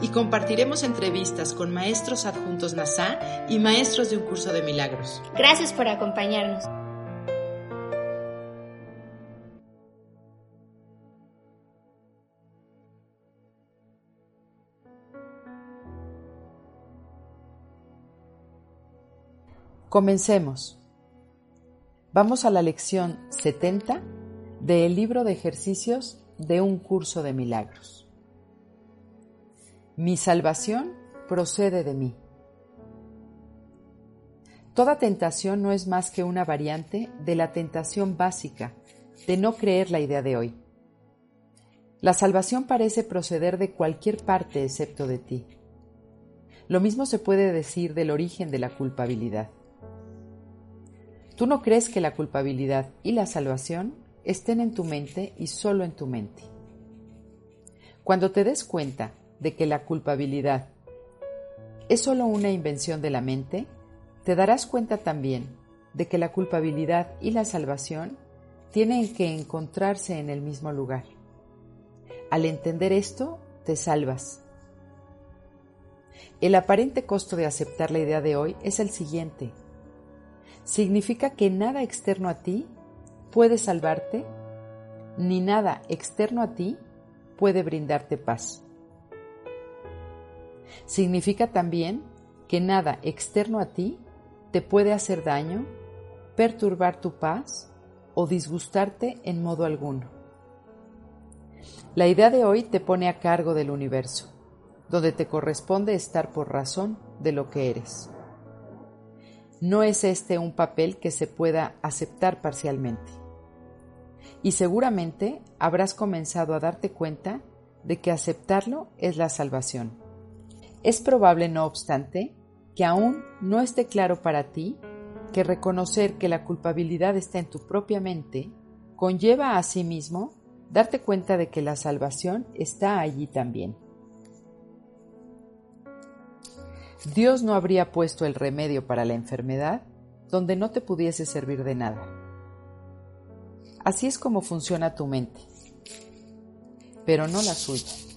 Y compartiremos entrevistas con maestros adjuntos NASA y maestros de un curso de milagros. Gracias por acompañarnos. Comencemos. Vamos a la lección 70 del libro de ejercicios de un curso de milagros. Mi salvación procede de mí. Toda tentación no es más que una variante de la tentación básica de no creer la idea de hoy. La salvación parece proceder de cualquier parte excepto de ti. Lo mismo se puede decir del origen de la culpabilidad. Tú no crees que la culpabilidad y la salvación estén en tu mente y solo en tu mente. Cuando te des cuenta de que la culpabilidad es solo una invención de la mente, te darás cuenta también de que la culpabilidad y la salvación tienen que encontrarse en el mismo lugar. Al entender esto, te salvas. El aparente costo de aceptar la idea de hoy es el siguiente. Significa que nada externo a ti puede salvarte, ni nada externo a ti puede brindarte paz. Significa también que nada externo a ti te puede hacer daño, perturbar tu paz o disgustarte en modo alguno. La idea de hoy te pone a cargo del universo, donde te corresponde estar por razón de lo que eres. No es este un papel que se pueda aceptar parcialmente. Y seguramente habrás comenzado a darte cuenta de que aceptarlo es la salvación. Es probable, no obstante, que aún no esté claro para ti que reconocer que la culpabilidad está en tu propia mente conlleva a sí mismo darte cuenta de que la salvación está allí también. Dios no habría puesto el remedio para la enfermedad donde no te pudiese servir de nada. Así es como funciona tu mente, pero no la suya.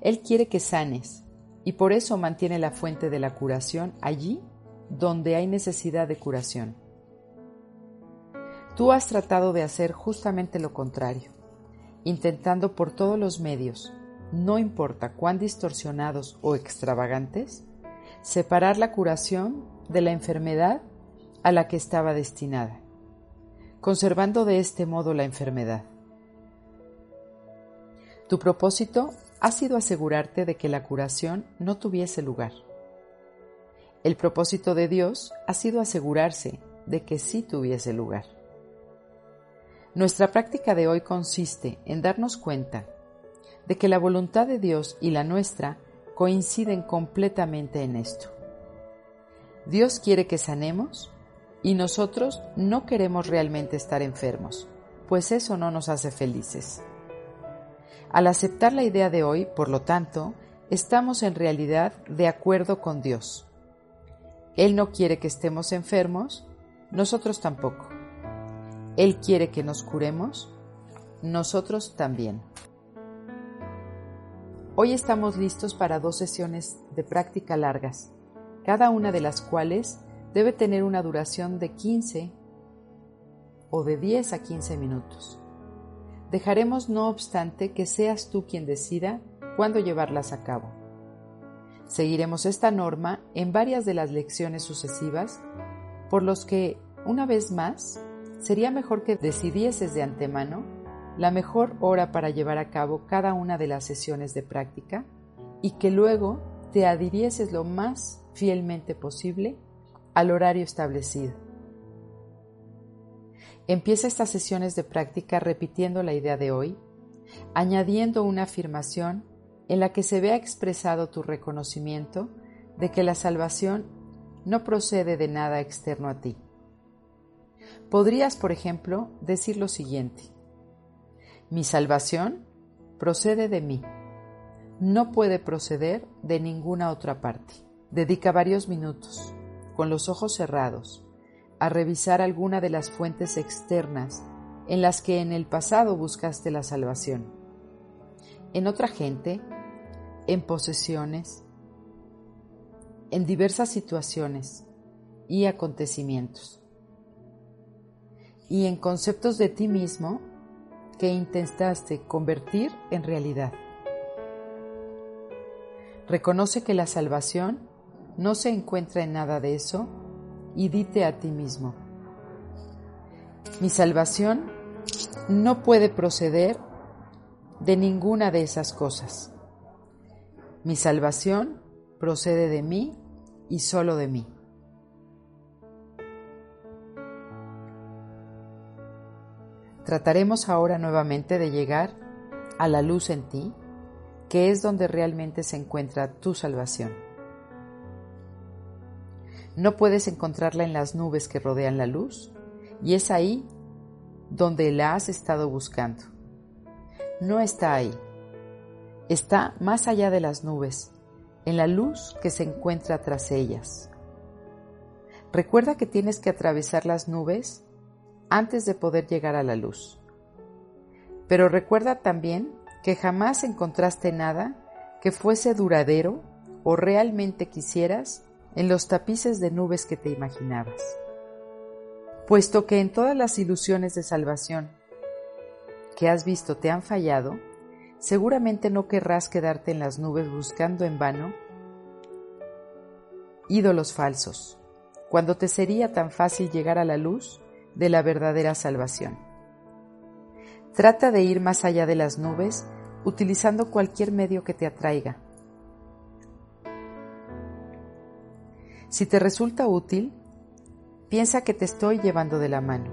Él quiere que sanes y por eso mantiene la fuente de la curación allí donde hay necesidad de curación. Tú has tratado de hacer justamente lo contrario, intentando por todos los medios, no importa cuán distorsionados o extravagantes, separar la curación de la enfermedad a la que estaba destinada, conservando de este modo la enfermedad. Tu propósito ha sido asegurarte de que la curación no tuviese lugar. El propósito de Dios ha sido asegurarse de que sí tuviese lugar. Nuestra práctica de hoy consiste en darnos cuenta de que la voluntad de Dios y la nuestra coinciden completamente en esto. Dios quiere que sanemos y nosotros no queremos realmente estar enfermos, pues eso no nos hace felices. Al aceptar la idea de hoy, por lo tanto, estamos en realidad de acuerdo con Dios. Él no quiere que estemos enfermos, nosotros tampoco. Él quiere que nos curemos, nosotros también. Hoy estamos listos para dos sesiones de práctica largas, cada una de las cuales debe tener una duración de 15 o de 10 a 15 minutos. Dejaremos, no obstante, que seas tú quien decida cuándo llevarlas a cabo. Seguiremos esta norma en varias de las lecciones sucesivas, por los que, una vez más, sería mejor que decidieses de antemano la mejor hora para llevar a cabo cada una de las sesiones de práctica y que luego te adhirieses lo más fielmente posible al horario establecido. Empieza estas sesiones de práctica repitiendo la idea de hoy, añadiendo una afirmación en la que se vea expresado tu reconocimiento de que la salvación no procede de nada externo a ti. Podrías, por ejemplo, decir lo siguiente. Mi salvación procede de mí. No puede proceder de ninguna otra parte. Dedica varios minutos, con los ojos cerrados, a revisar alguna de las fuentes externas en las que en el pasado buscaste la salvación. En otra gente, en posesiones, en diversas situaciones y acontecimientos. Y en conceptos de ti mismo que intentaste convertir en realidad. Reconoce que la salvación no se encuentra en nada de eso y dite a ti mismo, mi salvación no puede proceder de ninguna de esas cosas. Mi salvación procede de mí y solo de mí. Trataremos ahora nuevamente de llegar a la luz en ti, que es donde realmente se encuentra tu salvación. No puedes encontrarla en las nubes que rodean la luz, y es ahí donde la has estado buscando. No está ahí. Está más allá de las nubes, en la luz que se encuentra tras ellas. Recuerda que tienes que atravesar las nubes antes de poder llegar a la luz. Pero recuerda también que jamás encontraste nada que fuese duradero o realmente quisieras en los tapices de nubes que te imaginabas puesto que en todas las ilusiones de salvación que has visto te han fallado, seguramente no querrás quedarte en las nubes buscando en vano ídolos falsos, cuando te sería tan fácil llegar a la luz de la verdadera salvación. Trata de ir más allá de las nubes utilizando cualquier medio que te atraiga. Si te resulta útil, Piensa que te estoy llevando de la mano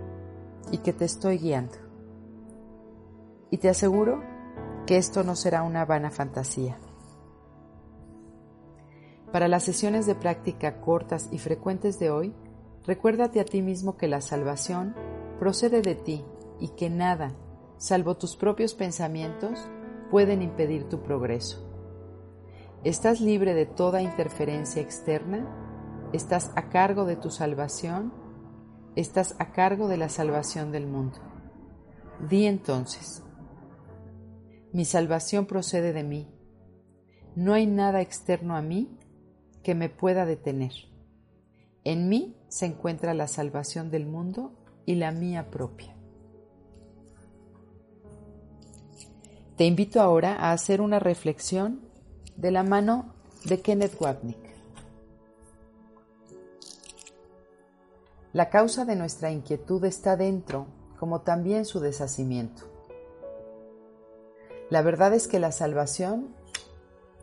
y que te estoy guiando. Y te aseguro que esto no será una vana fantasía. Para las sesiones de práctica cortas y frecuentes de hoy, recuérdate a ti mismo que la salvación procede de ti y que nada, salvo tus propios pensamientos, pueden impedir tu progreso. Estás libre de toda interferencia externa Estás a cargo de tu salvación, estás a cargo de la salvación del mundo. Di entonces, mi salvación procede de mí. No hay nada externo a mí que me pueda detener. En mí se encuentra la salvación del mundo y la mía propia. Te invito ahora a hacer una reflexión de la mano de Kenneth Wapnick. La causa de nuestra inquietud está dentro, como también su deshacimiento. La verdad es que la salvación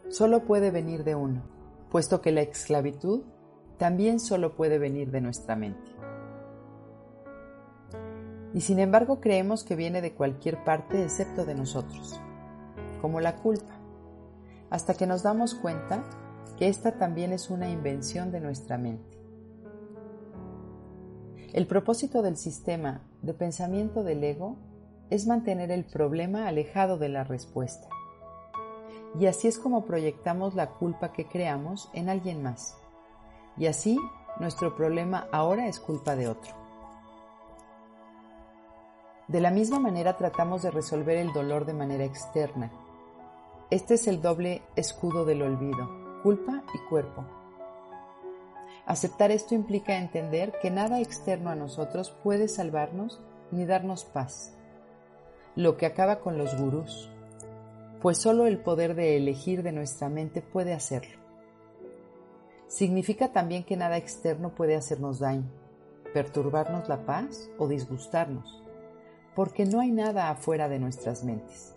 solo puede venir de uno, puesto que la esclavitud también solo puede venir de nuestra mente. Y sin embargo creemos que viene de cualquier parte excepto de nosotros, como la culpa, hasta que nos damos cuenta que esta también es una invención de nuestra mente. El propósito del sistema de pensamiento del ego es mantener el problema alejado de la respuesta. Y así es como proyectamos la culpa que creamos en alguien más. Y así nuestro problema ahora es culpa de otro. De la misma manera tratamos de resolver el dolor de manera externa. Este es el doble escudo del olvido, culpa y cuerpo. Aceptar esto implica entender que nada externo a nosotros puede salvarnos ni darnos paz, lo que acaba con los gurús, pues solo el poder de elegir de nuestra mente puede hacerlo. Significa también que nada externo puede hacernos daño, perturbarnos la paz o disgustarnos, porque no hay nada afuera de nuestras mentes.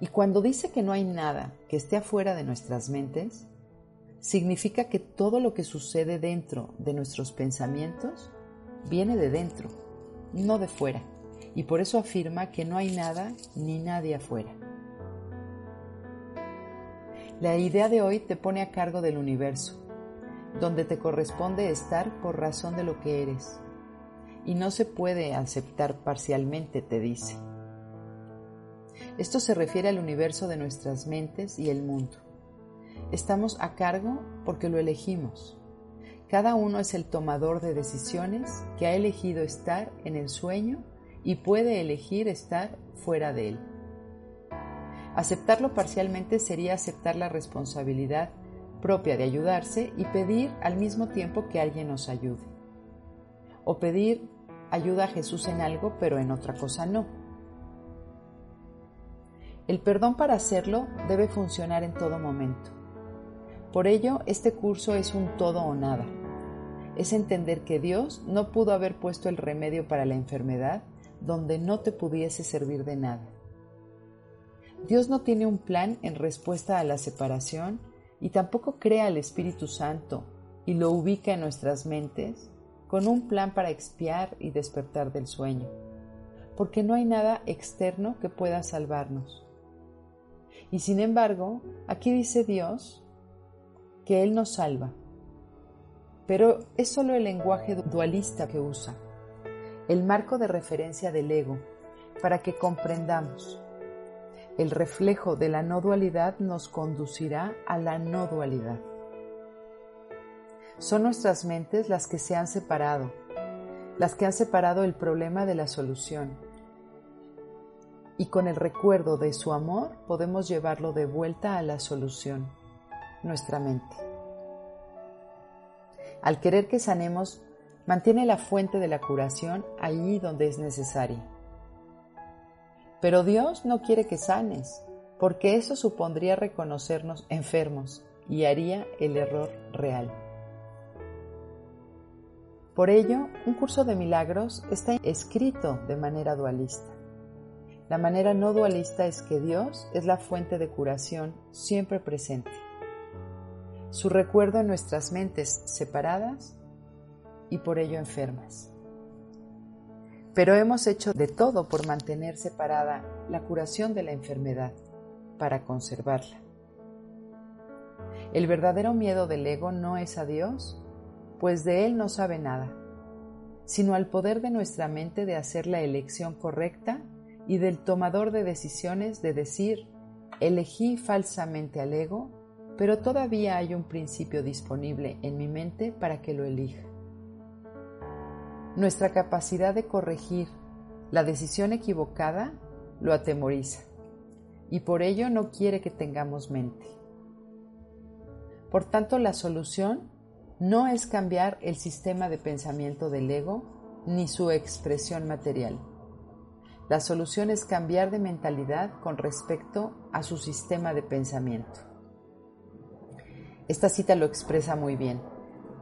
Y cuando dice que no hay nada que esté afuera de nuestras mentes, significa que todo lo que sucede dentro de nuestros pensamientos viene de dentro, no de fuera, y por eso afirma que no hay nada ni nadie afuera. La idea de hoy te pone a cargo del universo, donde te corresponde estar por razón de lo que eres. Y no se puede aceptar parcialmente, te dice. Esto se refiere al universo de nuestras mentes y el mundo. Estamos a cargo porque lo elegimos. Cada uno es el tomador de decisiones que ha elegido estar en el sueño y puede elegir estar fuera de él. Aceptarlo parcialmente sería aceptar la responsabilidad propia de ayudarse y pedir al mismo tiempo que alguien nos ayude. O pedir ayuda a Jesús en algo pero en otra cosa no. El perdón para hacerlo debe funcionar en todo momento. Por ello, este curso es un todo o nada. Es entender que Dios no pudo haber puesto el remedio para la enfermedad donde no te pudiese servir de nada. Dios no tiene un plan en respuesta a la separación y tampoco crea al Espíritu Santo y lo ubica en nuestras mentes con un plan para expiar y despertar del sueño, porque no hay nada externo que pueda salvarnos. Y sin embargo, aquí dice Dios que Él nos salva, pero es solo el lenguaje dualista que usa, el marco de referencia del ego, para que comprendamos el reflejo de la no dualidad nos conducirá a la no dualidad. Son nuestras mentes las que se han separado, las que han separado el problema de la solución. Y con el recuerdo de su amor podemos llevarlo de vuelta a la solución, nuestra mente. Al querer que sanemos, mantiene la fuente de la curación allí donde es necesaria pero Dios no quiere que sanes, porque eso supondría reconocernos enfermos y haría el error real. Por ello, un curso de milagros está escrito de manera dualista. La manera no dualista es que Dios es la fuente de curación siempre presente. Su recuerdo en nuestras mentes separadas y por ello enfermas pero hemos hecho de todo por mantener separada la curación de la enfermedad, para conservarla. El verdadero miedo del ego no es a Dios, pues de Él no sabe nada, sino al poder de nuestra mente de hacer la elección correcta y del tomador de decisiones de decir, elegí falsamente al ego, pero todavía hay un principio disponible en mi mente para que lo elija. Nuestra capacidad de corregir la decisión equivocada lo atemoriza y por ello no quiere que tengamos mente. Por tanto, la solución no es cambiar el sistema de pensamiento del ego ni su expresión material. La solución es cambiar de mentalidad con respecto a su sistema de pensamiento. Esta cita lo expresa muy bien.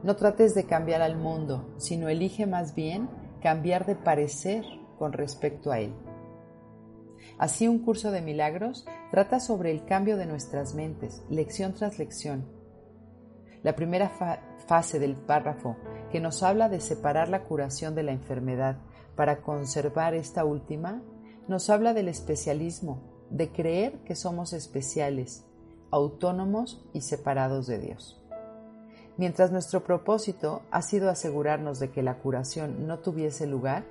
No trates de cambiar al mundo, sino elige más bien cambiar de parecer con respecto a él. Así un curso de milagros trata sobre el cambio de nuestras mentes, lección tras lección. La primera fase del párrafo, que nos habla de separar la curación de la enfermedad para conservar esta última, nos habla del especialismo, de creer que somos especiales, autónomos y separados de Dios. Mientras nuestro propósito ha sido asegurarnos de que la curación no tuviese lugar,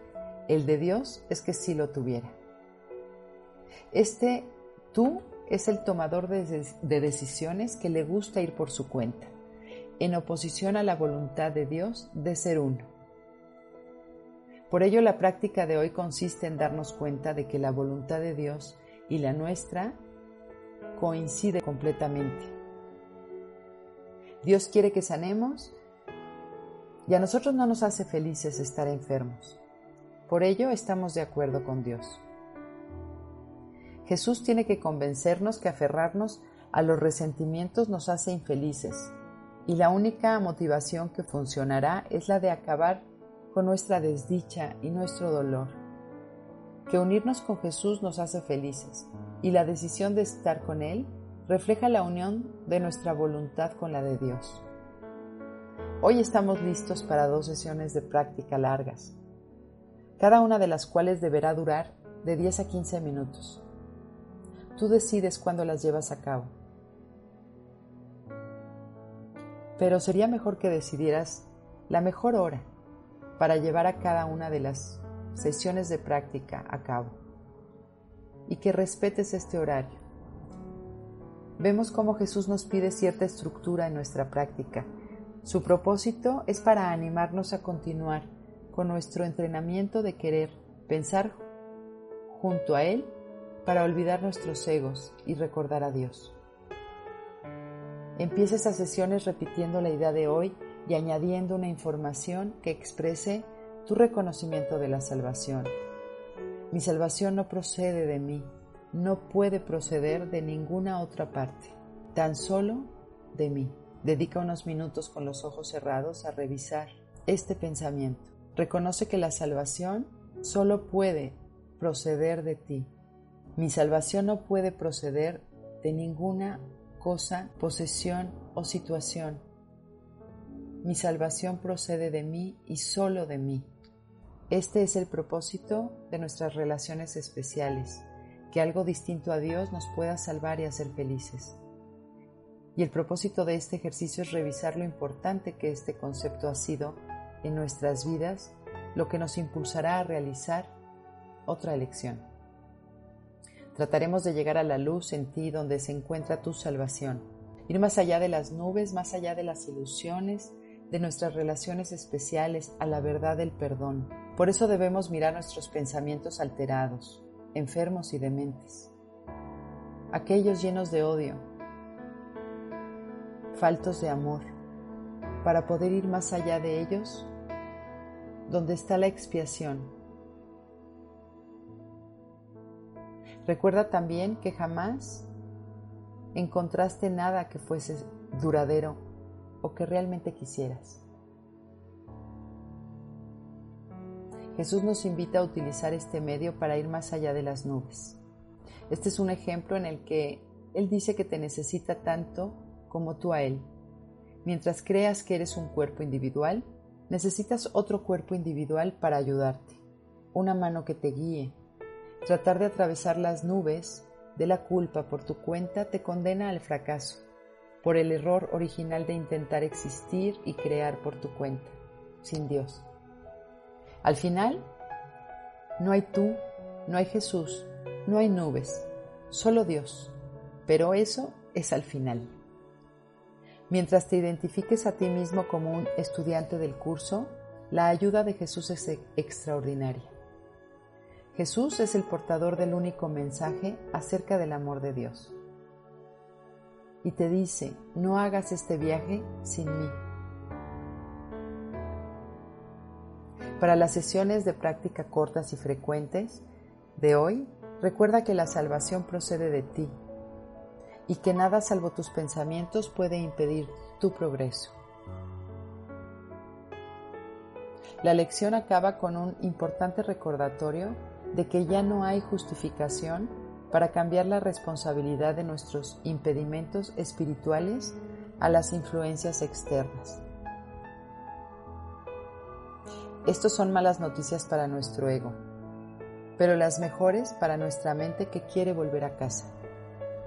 el de Dios es que sí lo tuviera. Este tú es el tomador de, decisiones que le gusta ir por su cuenta, en oposición a la voluntad de Dios de ser uno. Por ello la práctica de hoy consiste en darnos cuenta de que la voluntad de Dios y la nuestra coincide completamente Dios quiere que sanemos y a nosotros no nos hace felices estar enfermos. Por ello estamos de acuerdo con Dios. Jesús tiene que convencernos que aferrarnos a los resentimientos nos hace infelices y la única motivación que funcionará es la de acabar con nuestra desdicha y nuestro dolor. Que unirnos con Jesús nos hace felices y la decisión de estar con Él refleja la unión de nuestra voluntad con la de Dios. Hoy estamos listos para dos sesiones de práctica largas, cada una de las cuales deberá durar de 10 a 15 minutos. Tú decides cuándo las llevas a cabo. pero sería mejor que decidieras la mejor hora para llevar a cada una de las sesiones de práctica a cabo y que respetes este horario. Vemos cómo Jesús nos pide cierta estructura en nuestra práctica. Su propósito es para animarnos a continuar con nuestro entrenamiento de querer pensar junto a Él para olvidar nuestros egos y recordar a Dios. Empieza estas sesiones repitiendo la idea de hoy y añadiendo una información que exprese tu reconocimiento de la salvación. Mi salvación no procede de mí, no puede proceder de ninguna otra parte, tan solo de mí. Dedica unos minutos con los ojos cerrados a revisar este pensamiento. Reconoce que la salvación solo puede proceder de ti. Mi salvación no puede proceder de ninguna cosa, posesión o situación. Mi salvación procede de mí y solo de mí. Este es el propósito de nuestras relaciones especiales, que algo distinto a Dios nos pueda salvar y hacer felices. Y el propósito de este ejercicio es revisar lo importante que este concepto ha sido en nuestras vidas, lo que nos impulsará a realizar otra elección. Trataremos de llegar a la luz en ti donde se encuentra tu salvación. Ir más allá de las nubes, más allá de las ilusiones, de nuestras relaciones especiales, a la verdad del perdón. Por eso debemos mirar nuestros pensamientos alterados, enfermos y dementes. Aquellos llenos de odio, faltos de amor, para poder ir más allá de ellos, donde está la expiación Recuerda también que jamás encontraste nada que fuese duradero o que realmente quisieras. Jesús nos invita a utilizar este medio para ir más allá de las nubes. Este es un ejemplo en el que Él dice que te necesita tanto como tú a Él. Mientras creas que eres un cuerpo individual, necesitas otro cuerpo individual para ayudarte, una mano que te guíe, Tratar de atravesar las nubes de la culpa por tu cuenta te condena al fracaso, por el error original de intentar existir y crear por tu cuenta, sin Dios. Al final, no hay tú, no hay Jesús, no hay nubes, solo Dios, pero eso es al final. Mientras te identifiques a ti mismo como un estudiante del curso, la ayuda de Jesús es extraordinaria. Jesús es el portador del único mensaje acerca del amor de Dios. Y te dice, no hagas este viaje sin mí. Para las sesiones de práctica cortas y frecuentes de hoy, recuerda que la salvación procede de ti y que nada salvo tus pensamientos puede impedir tu progreso. La lección acaba con un importante recordatorio de que ya no hay justificación para cambiar la responsabilidad de nuestros impedimentos espirituales a las influencias externas. Estos son malas noticias para nuestro ego, pero las mejores para nuestra mente que quiere volver a casa.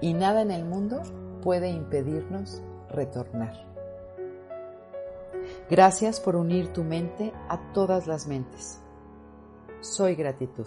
Y nada en el mundo puede impedirnos retornar. Gracias por unir tu mente a todas las mentes. Soy gratitud.